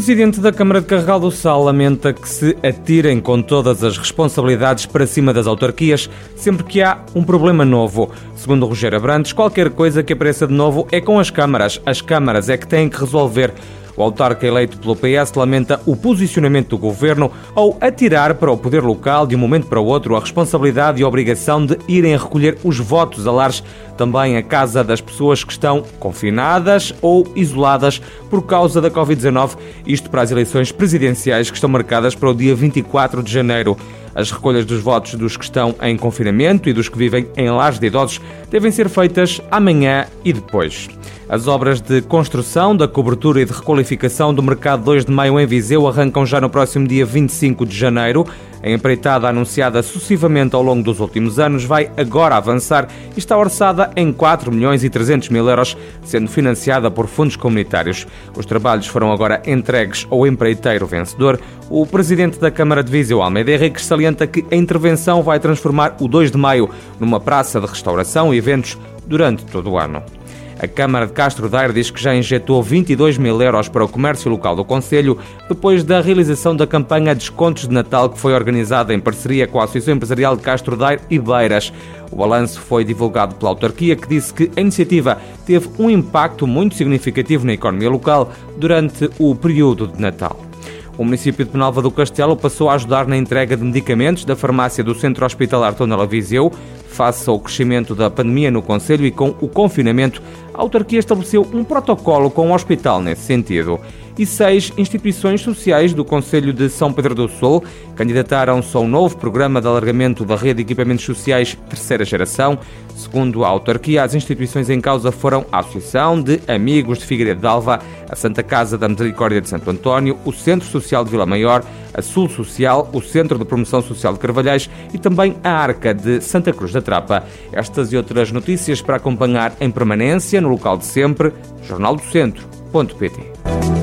O presidente da Câmara de Carregal do Sal lamenta que se atirem com todas as responsabilidades para cima das autarquias sempre que há um problema novo. Segundo Rogério Abrantes, qualquer coisa que apareça de novo é com as câmaras. As câmaras é que têm que resolver. O autarca eleito pelo PS lamenta o posicionamento do governo ao atirar para o poder local de um momento para o outro a responsabilidade e a obrigação de irem recolher os votos a lares, também a casa das pessoas que estão confinadas ou isoladas por causa da Covid-19, isto para as eleições presidenciais que estão marcadas para o dia 24 de janeiro. As recolhas dos votos dos que estão em confinamento e dos que vivem em lares de idosos devem ser feitas amanhã e depois. As obras de construção, da cobertura e de requalificação do Mercado 2 de Maio em Viseu arrancam já no próximo dia 25 de janeiro. A empreitada anunciada sucessivamente ao longo dos últimos anos vai agora avançar e está orçada em 4 milhões e 300 mil euros, sendo financiada por fundos comunitários. Os trabalhos foram agora entregues ao empreiteiro vencedor. O presidente da Câmara de Viseu, Almeida Henriques, salienta que a intervenção vai transformar o 2 de Maio numa praça de restauração e eventos durante todo o ano. A Câmara de Castro Daire diz que já injetou 22 mil euros para o comércio local do Conselho depois da realização da campanha Descontos de Natal que foi organizada em parceria com a Associação Empresarial de Castro Daire e Beiras. O balanço foi divulgado pela autarquia que disse que a iniciativa teve um impacto muito significativo na economia local durante o período de Natal. O município de Penalva do Castelo passou a ajudar na entrega de medicamentos da farmácia do Centro Hospitalar Tonela Viseu, face ao crescimento da pandemia no Conselho e com o confinamento, a autarquia estabeleceu um protocolo com o hospital nesse sentido. E seis instituições sociais do Conselho de São Pedro do Sul candidataram-se ao novo programa de alargamento da rede de equipamentos sociais terceira geração. Segundo a autarquia, as instituições em causa foram a Associação de Amigos de Figueiredo de Alva, a Santa Casa da Misericórdia de Santo António, o Centro Social de Vila Maior, a Sul Social, o Centro de Promoção Social de Carvalhais e também a Arca de Santa Cruz da Trapa. Estas e outras notícias para acompanhar em permanência no local de sempre, jornaldocentro.pt.